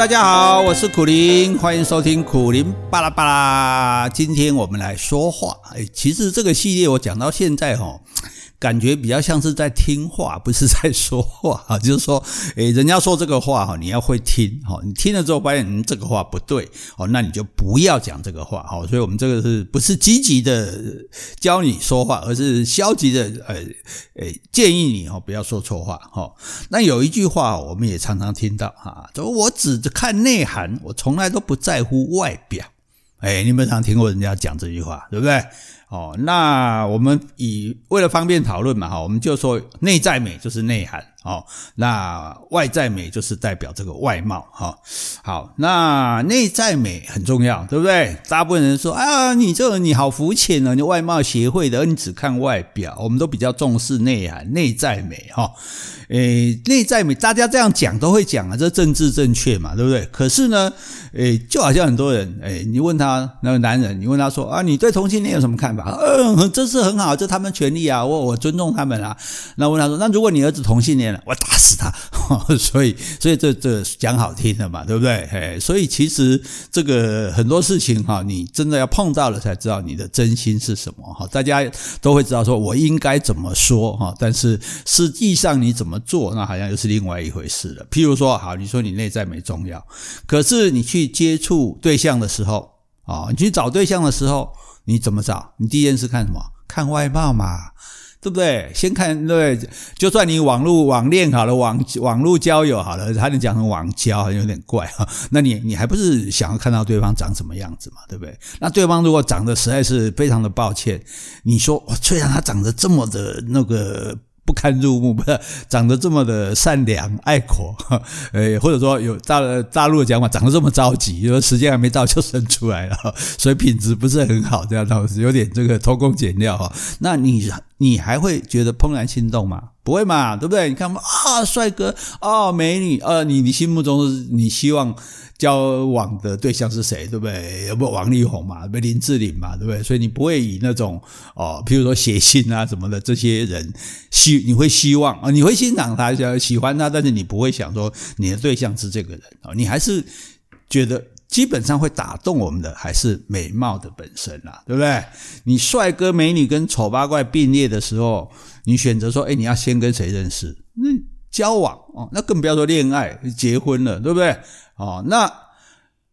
大家好，我是苦林，欢迎收听苦林巴拉巴拉。今天我们来说话。哎，其实这个系列我讲到现在哈。感觉比较像是在听话，不是在说话。就是说，诶，人家说这个话哈，你要会听哈。你听了之后发现，嗯，这个话不对哦，那你就不要讲这个话哈。所以我们这个是不是积极的教你说话，而是消极的呃诶建议你哦，不要说错话哈。那有一句话我们也常常听到哈，就我只看内涵，我从来都不在乎外表。哎，你们常听过人家讲这句话，对不对？哦，那我们以为了方便讨论嘛，哈，我们就说内在美就是内涵。哦，那外在美就是代表这个外貌哈。好，那内在美很重要，对不对？大部分人说啊，你这个你好肤浅啊，你外貌协会的，你只看外表。我们都比较重视内涵、内在美哈。诶，内在美，大家这样讲都会讲啊，这政治正确嘛，对不对？可是呢，诶，就好像很多人，诶，你问他那个男人，你问他说啊，你对同性恋有什么看法？嗯，这是很好，这他们权利啊，我我尊重他们啊。那问他说，那如果你儿子同性恋？我打死他，所以所以这这讲好听的嘛，对不对？嘿，所以其实这个很多事情哈，你真的要碰到了才知道你的真心是什么哈。大家都会知道说我应该怎么说哈，但是实际上你怎么做，那好像又是另外一回事了。譬如说，好，你说你内在美重要，可是你去接触对象的时候啊，你去找对象的时候，你怎么找？你第一件事看什么？看外貌嘛。对不对？先看对，就算你网络网恋好了，网网络交友好了，他能讲成网交，好像有点怪哈。那你你还不是想要看到对方长什么样子嘛？对不对？那对方如果长得实在是非常的抱歉，你说虽然他长得这么的那个。不堪入目，不是长得这么的善良爱国，诶，或者说有大大陆的讲法，长得这么着急，说时间还没到就生出来了，所以品质不是很好，这样倒是有点这个偷工减料哈。那你你还会觉得怦然心动吗？不会嘛，对不对？你看，啊，帅哥啊，美女啊，你你心目中你希望。交往的对象是谁，对不对？有没有王力宏嘛？不林志玲嘛？对不对？所以你不会以那种哦，譬如说写信啊什么的这些人希，你会希望啊，你会欣赏他，喜欢他，但是你不会想说你的对象是这个人啊，你还是觉得基本上会打动我们的还是美貌的本身啦，对不对？你帅哥美女跟丑八怪并列的时候，你选择说，哎，你要先跟谁认识？那交往哦，那更不要说恋爱、结婚了，对不对？哦，那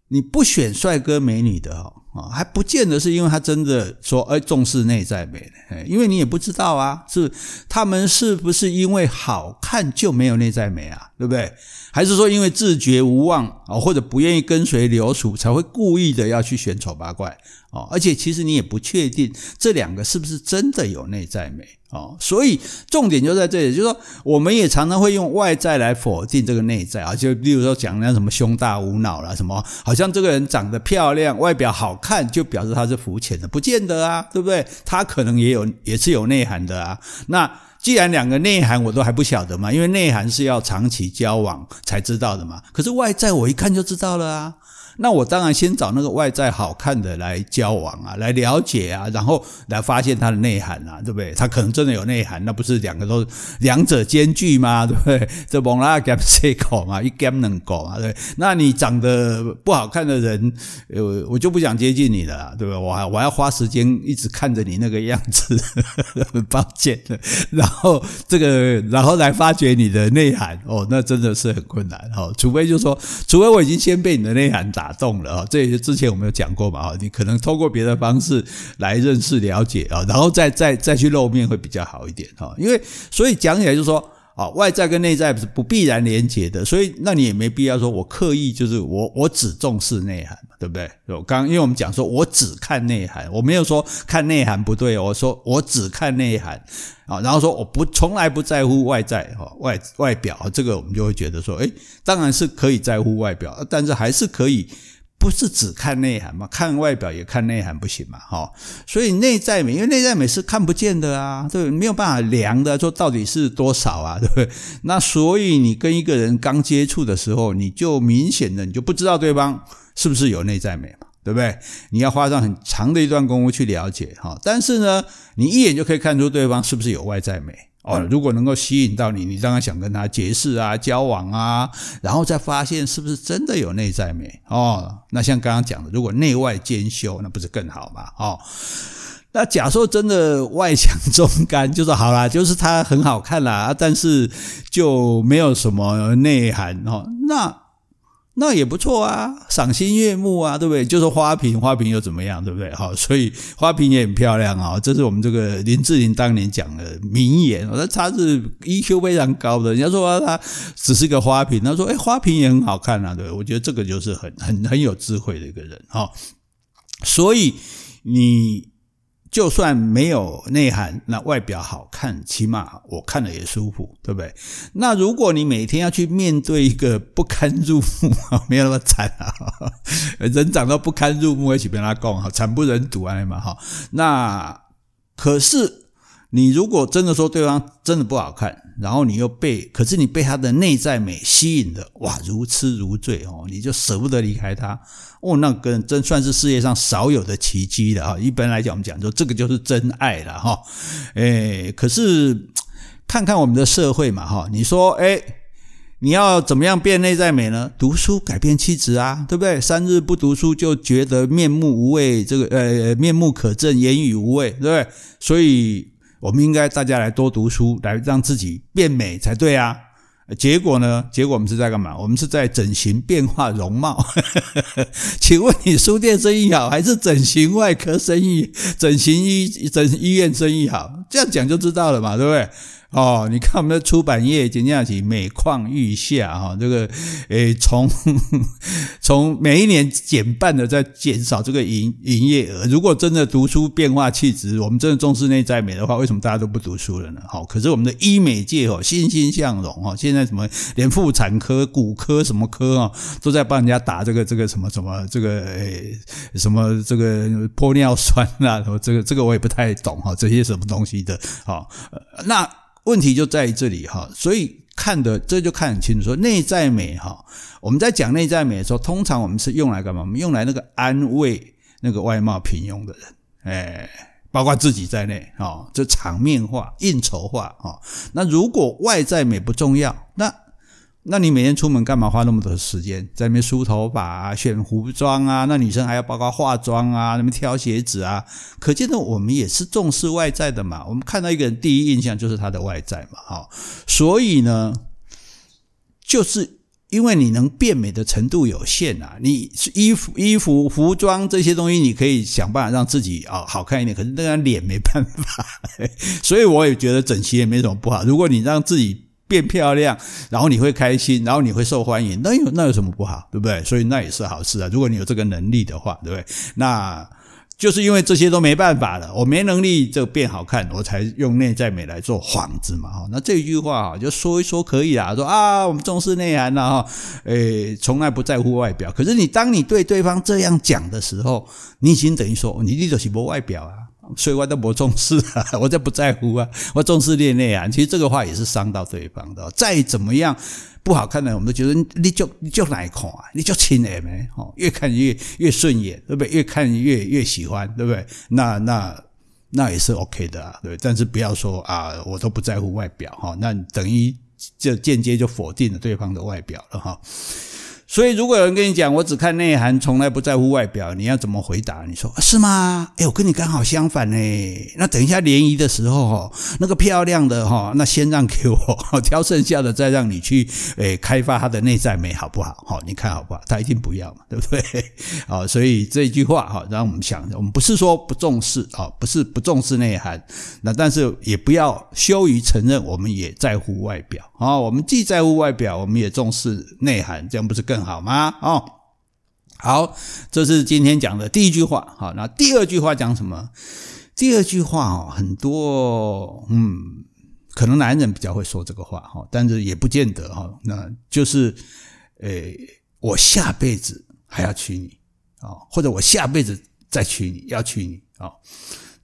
你不选帅哥美女的哦，还不见得是因为他真的说哎重视内在美，因为你也不知道啊，是他们是不是因为好看就没有内在美啊，对不对？还是说因为自觉无望啊，或者不愿意跟随流俗，才会故意的要去选丑八怪哦？而且其实你也不确定这两个是不是真的有内在美。哦，所以重点就在这里，就是说，我们也常常会用外在来否定这个内在啊，就例如说讲那什么胸大无脑啦，什么好像这个人长得漂亮，外表好看，就表示他是肤浅的，不见得啊，对不对？他可能也有，也是有内涵的啊。那既然两个内涵我都还不晓得嘛，因为内涵是要长期交往才知道的嘛，可是外在我一看就知道了啊。那我当然先找那个外在好看的来交往啊，来了解啊，然后来发现他的内涵啊，对不对？他可能真的有内涵，那不是两个都两者兼具吗？对不对？这蒙拉 gap 谁搞嘛？一加能搞嘛？对。那你长得不好看的人，呃，我就不想接近你了，对不对？我还我要花时间一直看着你那个样子，很 抱歉。然后这个，然后来发掘你的内涵，哦，那真的是很困难哦。除非就是说，除非我已经先被你的内涵打。打动了啊！这也是之前我们有讲过嘛啊，你可能通过别的方式来认识了解啊，然后再再再去露面会比较好一点哈。因为所以讲起来就是说啊，外在跟内在是不必然连结的，所以那你也没必要说我刻意就是我我只重视内涵，对不对？我刚因为我们讲说我只看内涵，我没有说看内涵不对，我说我只看内涵啊，然后说我不从来不在乎外在哈外外表，这个我们就会觉得说，诶，当然是可以在乎外表，但是还是可以。不是只看内涵嘛？看外表也看内涵不行嘛？哈，所以内在美，因为内在美是看不见的啊，对，没有办法量的，说到底是多少啊，对 不对？那所以你跟一个人刚接触的时候，你就明显的你就不知道对方是不是有内在美嘛，对不对？你要花上很长的一段功夫去了解哈，但是呢，你一眼就可以看出对方是不是有外在美。哦，如果能够吸引到你，你当然想跟他结识啊、交往啊，然后再发现是不是真的有内在美哦。那像刚刚讲的，如果内外兼修，那不是更好吗？哦，那假设真的外强中干，就是好啦，就是他很好看啦，但是就没有什么内涵哦，那。那也不错啊，赏心悦目啊，对不对？就是花瓶，花瓶又怎么样，对不对？好，所以花瓶也很漂亮啊。这是我们这个林志玲当年讲的名言。那他是 EQ 非常高的，人家说他只是个花瓶，他说哎，花瓶也很好看啊，对。我觉得这个就是很很很有智慧的一个人哈。所以你。就算没有内涵，那外表好看，起码我看了也舒服，对不对？那如果你每天要去面对一个不堪入目，没有那么惨啊，人长得不堪入目，一起跟他讲，哈，惨不忍睹啊嘛，哈。那可是。你如果真的说对方真的不好看，然后你又被，可是你被他的内在美吸引的，哇，如痴如醉哦，你就舍不得离开他哦，那个真算是世界上少有的奇迹了啊！一般来讲，我们讲说这个就是真爱了哈。哎，可是看看我们的社会嘛哈，你说哎，你要怎么样变内在美呢？读书改变气质啊，对不对？三日不读书就觉得面目无味，这个呃面目可憎，言语无味，对不对？所以。我们应该大家来多读书，来让自己变美才对啊！结果呢？结果我们是在干嘛？我们是在整形变化容貌。请问你书店生意好，还是整形外科生意、整形医整医院生意好？这样讲就知道了嘛，对不对？哦，你看我们的出版业今天起每况愈下哈，这个诶，从 从每一年减半的在减少这个营营业额。如果真的读书变化气质，我们真的重视内在美的话，为什么大家都不读书了呢？好，可是我们的医美界哦欣欣向荣哦，现在什么连妇产科、骨科什么科啊，都在帮人家打这个这个什么什么这个诶什么这个玻尿酸啊，什么这个这个我也不太懂哈，这些什么东西的，好，那。问题就在于这里哈，所以看的这就看很清楚。说内在美哈，我们在讲内在美的时候，通常我们是用来干嘛？我们用来那个安慰那个外貌平庸的人，哎，包括自己在内啊，这场面化、应酬化啊。那如果外在美不重要，那那你每天出门干嘛花那么多时间在那边梳头发啊、选服装啊？那女生还要包括化妆啊、那边挑鞋子啊。可见呢我们也是重视外在的嘛。我们看到一个人第一印象就是他的外在嘛，哈。所以呢，就是因为你能变美的程度有限啊，你衣服、衣服、服装这些东西，你可以想办法让自己啊好看一点。可是那张脸没办法，所以我也觉得整齐也没什么不好。如果你让自己变漂亮，然后你会开心，然后你会受欢迎，那有那有什么不好，对不对？所以那也是好事啊。如果你有这个能力的话，对不对？那就是因为这些都没办法了，我没能力就变好看，我才用内在美来做幌子嘛。哈，那这一句话啊，就说一说可以啊，说啊，我们重视内涵了哈，诶，从来不在乎外表。可是你当你对对方这样讲的时候，你已经等于说你你就是不外表啊。所以我都不重视啊，我就不在乎啊，我重视恋爱啊。其实这个话也是伤到对方的。再怎么样不好看的，我们都觉得你就你就哪一款啊，你就亲眼没哦，越看越越顺眼，对不对？越看越越喜欢，对不对？那那那也是 OK 的啊，对。但是不要说啊，我都不在乎外表哈，那等于就间接就否定了对方的外表了哈。所以，如果有人跟你讲，我只看内涵，从来不在乎外表，你要怎么回答？你说是吗？哎，我跟你刚好相反呢。那等一下联谊的时候，哈，那个漂亮的哈，那先让给我，挑剩下的再让你去，诶，开发他的内在美，好不好？好，你看好不好？他一定不要嘛，对不对？好，所以这句话哈，让我们想，我们不是说不重视啊，不是不重视内涵，那但是也不要羞于承认，我们也在乎外表啊。我们既在乎外表，我们也重视内涵，这样不是更好吗？哦，好，这是今天讲的第一句话。好，那第二句话讲什么？第二句话哦，很多，嗯，可能男人比较会说这个话哈，但是也不见得哈。那就是，诶，我下辈子还要娶你啊，或者我下辈子再娶你，要娶你啊。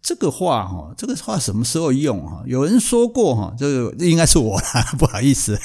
这个话哈，这个话什么时候用哈？有人说过哈，这个应该是我啦，不好意思，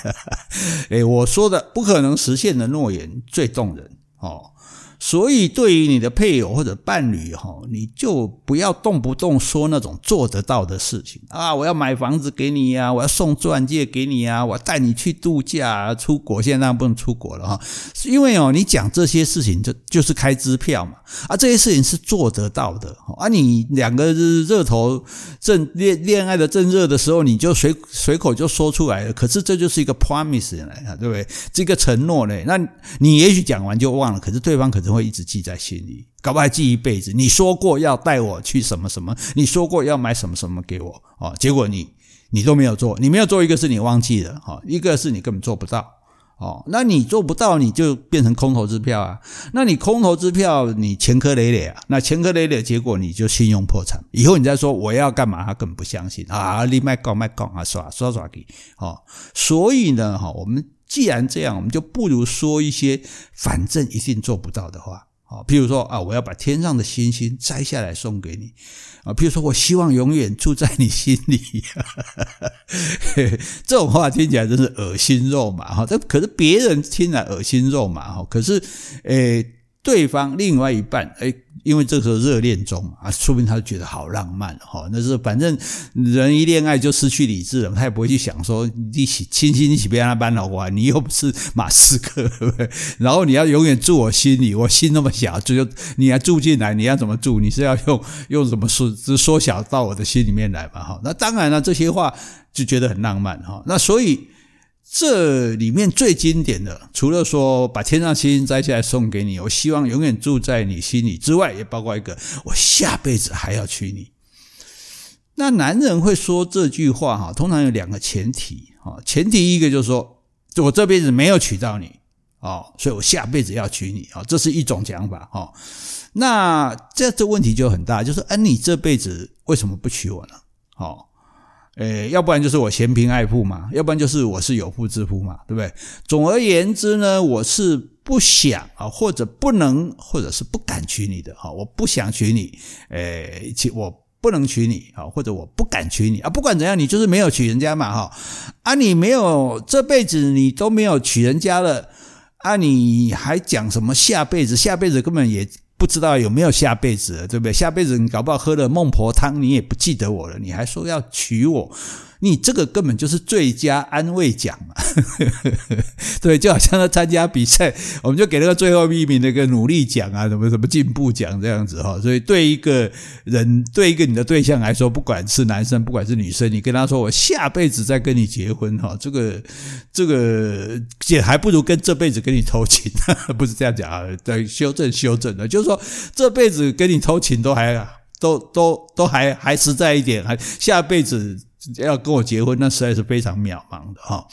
哎，我说的不可能实现的诺言最动人哦。所以，对于你的配偶或者伴侣，哈，你就不要动不动说那种做得到的事情啊！我要买房子给你呀，我要送钻戒给你呀，我带你去度假、出国。现在当然不能出国了哈，因为哦，你讲这些事情就就是开支票嘛啊，这些事情是做得到的啊。你两个热头正恋恋爱的正热的时候，你就随随口就说出来了。可是这就是一个 promise 呢，对不对？这个承诺呢，那你也许讲完就忘了，可是对方可是会一直记在心里，搞不好还记一辈子。你说过要带我去什么什么，你说过要买什么什么给我啊，结果你你都没有做，你没有做，一个是你忘记了哈，一个是你根本做不到哦。那你做不到，你就变成空头支票啊。那你空头支票，你前科累累啊。那前科累累，结果你就信用破产。以后你再说我要干嘛，他根本不相信啊。你卖搞卖搞啊，耍耍耍给哦。所以呢，哈，我们。既然这样，我们就不如说一些反正一定做不到的话啊，譬如说啊，我要把天上的星星摘下来送给你啊，譬如说我希望永远住在你心里，这种话听起来真是恶心肉麻哈。这可是别人听来恶心肉麻哈，可是诶，对方另外一半诶。因为这时候热恋中啊，说不定他觉得好浪漫哈。那是反正人一恋爱就失去理智了，他也不会去想说一起亲亲一起被他搬老过来，你又不是马斯克，对不对？然后你要永远住我心里，我心那么小，就你要住进来，你要怎么住？你是要用用什么缩缩小到我的心里面来嘛？哈，那当然了，这些话就觉得很浪漫哈。那所以。这里面最经典的，除了说把天上星星摘下来送给你，我希望永远住在你心里之外，也包括一个我下辈子还要娶你。那男人会说这句话哈，通常有两个前提哈，前提一个就是说我这辈子没有娶到你哦，所以我下辈子要娶你啊，这是一种讲法哈。那这这问题就很大，就是哎，你这辈子为什么不娶我呢？好。诶，要不然就是我嫌贫爱富嘛，要不然就是我是有妇之夫嘛，对不对？总而言之呢，我是不想啊，或者不能，或者是不敢娶你的哈，我不想娶你，诶，我不能娶你啊，或者我不敢娶你啊，不管怎样，你就是没有娶人家嘛哈，啊，你没有这辈子你都没有娶人家了，啊，你还讲什么下辈子？下辈子根本也。不知道有没有下辈子了，对不对？下辈子你搞不好喝了孟婆汤，你也不记得我了，你还说要娶我。你这个根本就是最佳安慰奖嘛，对，就好像他参加比赛，我们就给那个最后一名那个努力奖啊，什么什么进步奖这样子哈。所以对一个人，对一个你的对象来说，不管是男生，不管是女生，你跟他说我下辈子再跟你结婚哈，这个这个也还不如跟这辈子跟你偷情，不是这样讲啊？对，修正修正的，就是说这辈子跟你偷情都还都都都还还实在一点，还下辈子。要跟我结婚，那实在是非常渺茫的哈。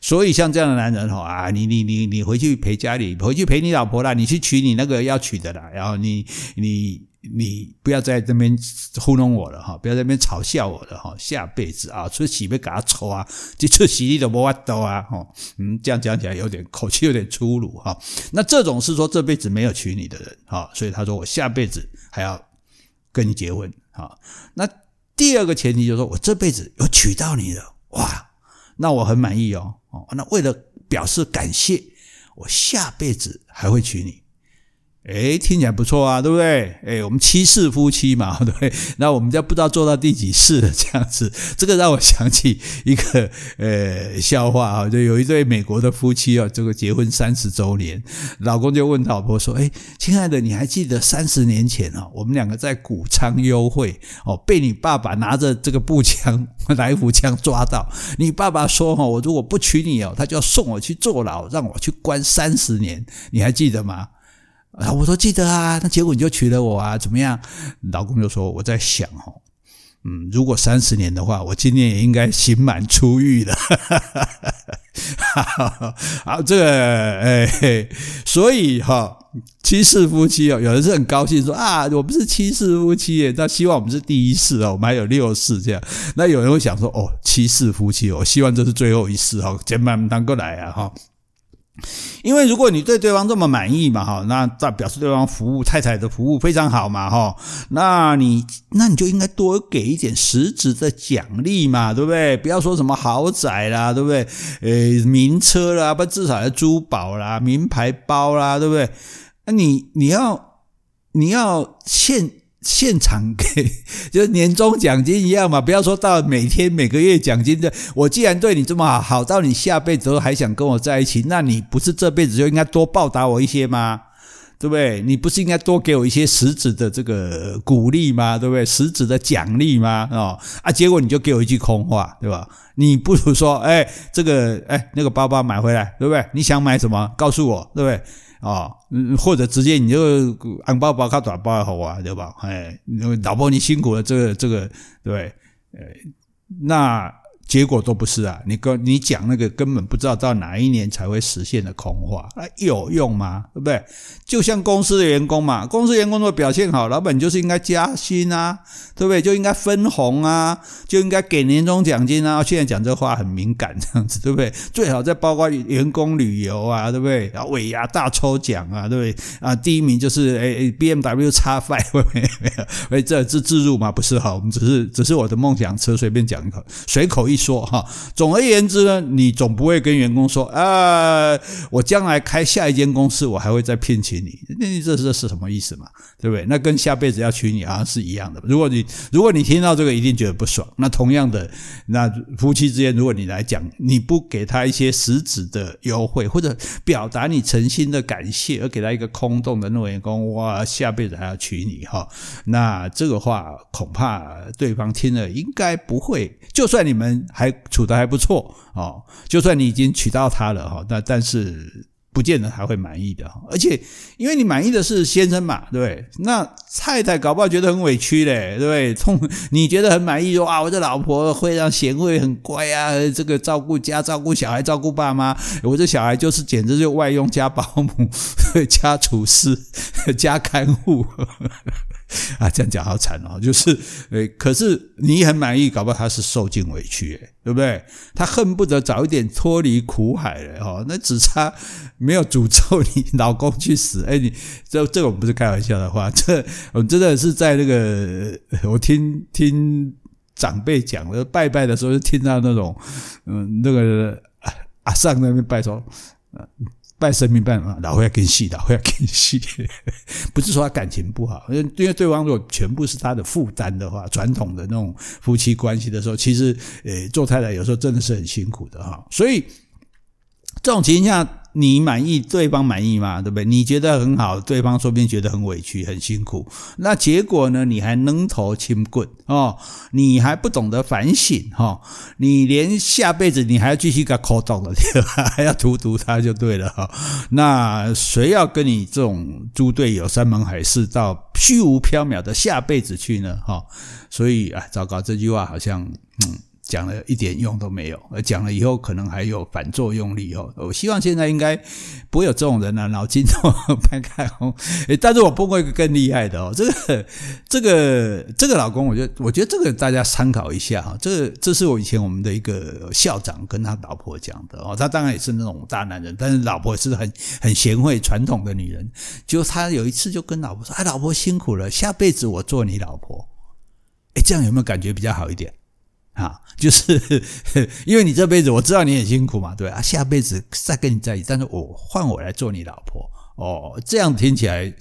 所以像这样的男人哈啊，你你你你回去陪家里，回去陪你老婆啦，你去娶你那个要娶的啦。然后你你你不要在这边糊弄我了哈，不要在这边嘲笑我了哈。下辈子啊，出喜被给他抽啊，就出喜你都没法度啊哈。嗯，这样讲起来有点口气有点粗鲁哈。那这种是说这辈子没有娶你的人哈，所以他说我下辈子还要跟你结婚哈。那。第二个前提就是说，我这辈子有娶到你了，哇，那我很满意哦。哦，那为了表示感谢，我下辈子还会娶你。诶，听起来不错啊，对不对？诶，我们七世夫妻嘛，对 对？那我们就不知道做到第几世了，这样子，这个让我想起一个呃笑话啊，就有一对美国的夫妻啊，这个结婚三十周年，老公就问老婆说：“诶，亲爱的，你还记得三十年前啊，我们两个在谷仓幽会哦，被你爸爸拿着这个步枪来福枪抓到，你爸爸说哈，我如果不娶你哦，他就要送我去坐牢，让我去关三十年，你还记得吗？”啊，我说记得啊，那结果你就娶了我啊，怎么样？老公就说我在想哦，嗯，如果三十年的话，我今年也应该刑满出狱了。好，这个哎，所以哈，七世夫妻哦，有人是很高兴说啊，我们是七世夫妻耶，那希望我们是第一世哦，我们还有六世这样。那有人会想说哦，七世夫妻，我希望这是最后一世哦，千万不能过来啊哈。因为如果你对对方这么满意嘛，哈，那代表示对方服务太太的服务非常好嘛，哈，那你那你就应该多给一点实质的奖励嘛，对不对？不要说什么豪宅啦，对不对？呃，名车啦，不至少要珠宝啦，名牌包啦，对不对？那你你要你要现现场给，就年终奖金一样嘛，不要说到每天每个月奖金的。我既然对你这么好，好到你下辈子都还想跟我在一起，那你不是这辈子就应该多报答我一些吗？对不对？你不是应该多给我一些实质的这个鼓励吗？对不对？实质的奖励吗？哦啊，结果你就给我一句空话，对吧？你不如说，哎，这个，哎，那个包包买回来，对不对？你想买什么？告诉我，对不对？啊，或者直接你就按包包卡短包好啊，对吧？哎，老婆你辛苦了，这个这个，对呃？那。结果都不是啊！你跟你讲那个根本不知道到哪一年才会实现的空话，那有用吗？对不对？就像公司的员工嘛，公司员工如果表现好，老板就是应该加薪啊，对不对？就应该分红啊，就应该给年终奖金啊。现在讲这话很敏感，这样子对不对？最好再包括员工旅游啊，对不对？然后尾牙大抽奖啊，对不对？啊，第一名就是诶 BMW X5，会没有？诶，这是自入吗？不是哈，我们只是只是我的梦想车，随便讲一口，随口一。说哈，总而言之呢，你总不会跟员工说啊，我将来开下一间公司，我还会再聘请你，那这这是什么意思嘛？对不对？那跟下辈子要娶你好像是一样的。如果你如果你听到这个，一定觉得不爽。那同样的，那夫妻之间，如果你来讲，你不给他一些实质的优惠，或者表达你诚心的感谢，而给他一个空洞的诺言，工哇，下辈子还要娶你哈，那这个话恐怕对方听了应该不会。就算你们。还处得还不错哦，就算你已经娶到她了哈，那但是不见得还会满意的。而且因为你满意的是先生嘛，对不对？那太太搞不好觉得很委屈嘞，对不对？从你觉得很满意说啊，我这老婆会让贤惠、很乖啊，这个照顾家、照顾小孩、照顾爸妈，我这小孩就是简直就外佣加保姆、加厨师、加看护。啊，这样讲好惨哦，就是，诶，可是你很满意，搞不好他是受尽委屈，诶，对不对？他恨不得早一点脱离苦海了，哈，那只差没有诅咒你 老公去死，诶，你这这个我不是开玩笑的话，这我们真的是在那个，我听听长辈讲的拜拜的时候，就听到那种，嗯，那个阿上那边拜说，嗯。拜神明拜嘛，老会要跟戏，老会要跟戏，不是说他感情不好，因为对方如果全部是他的负担的话，传统的那种夫妻关系的时候，其实呃，做太太有时候真的是很辛苦的哈，所以这种情况下。你满意，对方满意吗？对不对？你觉得很好，对方说不定觉得很委屈、很辛苦。那结果呢？你还扔头轻棍哦，你还不懂得反省哈、哦，你连下辈子你还要继续给他抠动了，对吧？还要荼毒他就对了哈、哦。那谁要跟你这种猪队友山盟海誓到虚无缥缈的下辈子去呢？哈、哦，所以啊，糟糕，这句话好像嗯。讲了一点用都没有，而讲了以后可能还有反作用力哦。我希望现在应该不会有这种人啊，脑筋都掰开哦。但是我碰过一个更厉害的哦，这个这个这个老公，我觉得我觉得这个大家参考一下哈。这个这是我以前我们的一个校长跟他老婆讲的哦。他当然也是那种大男人，但是老婆是很很贤惠传统的女人。就他有一次就跟老婆说：“哎，老婆辛苦了，下辈子我做你老婆。”哎，这样有没有感觉比较好一点？啊，就是 因为你这辈子我知道你很辛苦嘛，对啊，下辈子再跟你在一起，但是我换我来做你老婆哦，这样听起来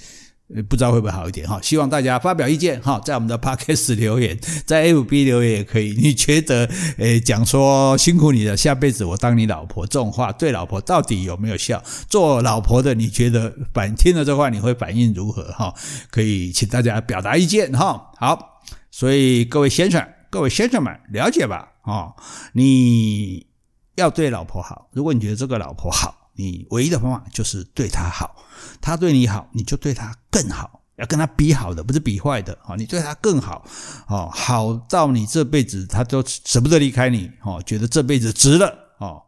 不知道会不会好一点哈？希望大家发表意见哈，在我们的 Podcast 留言，在 FB 留言也可以。你觉得诶，讲说辛苦你了，下辈子我当你老婆这种话，对老婆到底有没有效？做老婆的你觉得反听了这话你会反应如何哈？可以请大家表达意见哈。好，所以各位先生。各位先生们，了解吧？哦，你要对老婆好。如果你觉得这个老婆好，你唯一的方法就是对她好。她对你好，你就对她更好。要跟她比好的，不是比坏的。哦，你对她更好，哦，好到你这辈子她都舍不得离开你。哦，觉得这辈子值了。哦。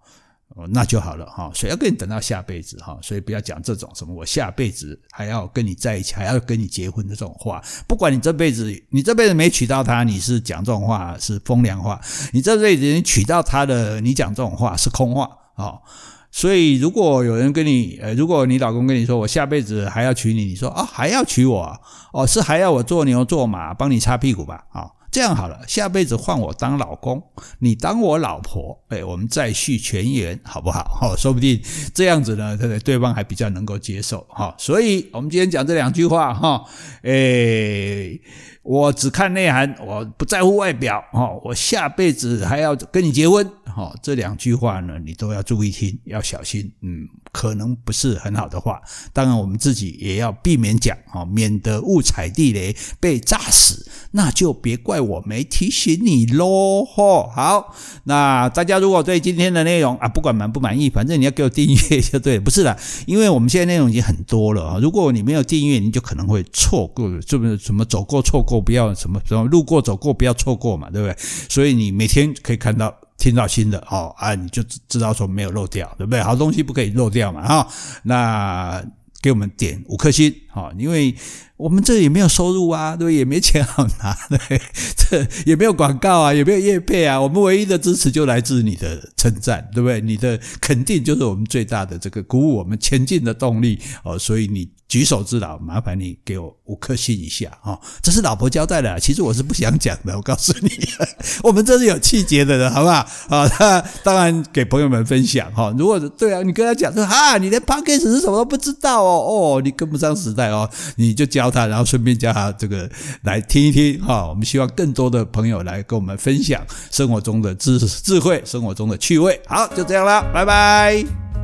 哦，那就好了哈，谁要跟你等到下辈子哈？所以不要讲这种什么我下辈子还要跟你在一起，还要跟你结婚的这种话。不管你这辈子你这辈子没娶到她，你是讲这种话是风凉话；你这辈子你娶到她的，你讲这种话是空话啊。所以如果有人跟你，呃，如果你老公跟你说我下辈子还要娶你，你说啊还要娶我？哦，是还要我做牛做马帮你擦屁股吧？啊。这样好了，下辈子换我当老公，你当我老婆，哎，我们再续前缘，好不好？哈，说不定这样子呢，对对，对方还比较能够接受哈。所以，我们今天讲这两句话哈，哎。我只看内涵，我不在乎外表，哈，我下辈子还要跟你结婚，哈，这两句话呢，你都要注意听，要小心，嗯，可能不是很好的话，当然我们自己也要避免讲，哈，免得误踩地雷被炸死，那就别怪我没提醒你喽，哈，好，那大家如果对今天的内容啊，不管满不满意，反正你要给我订阅就对了，不是的，因为我们现在内容已经很多了啊，如果你没有订阅，你就可能会错过，是不是？什么走过错过。不要什么什么路过走过，不要错过嘛，对不对？所以你每天可以看到、听到新的哦啊，你就知道说没有漏掉，对不对？好东西不可以漏掉嘛，哈。那给我们点五颗星，好，因为我们这也没有收入啊，对不对？也没钱好拿，对，这也没有广告啊，也没有业配啊，我们唯一的支持就来自你的称赞，对不对？你的肯定就是我们最大的这个鼓舞我们前进的动力哦，所以你。举手之劳，麻烦你给我五颗星一下哈，这是老婆交代的，其实我是不想讲的。我告诉你，我们这是有气节的人，好不好？啊，那 当然给朋友们分享哈。如果对啊，你跟他讲说啊，你连 Podcast 是什么都不知道哦，哦，你跟不上时代哦，你就教他，然后顺便教他这个来听一听哈。我们希望更多的朋友来跟我们分享生活中的知识、智慧，生活中的趣味。好，就这样了，拜拜。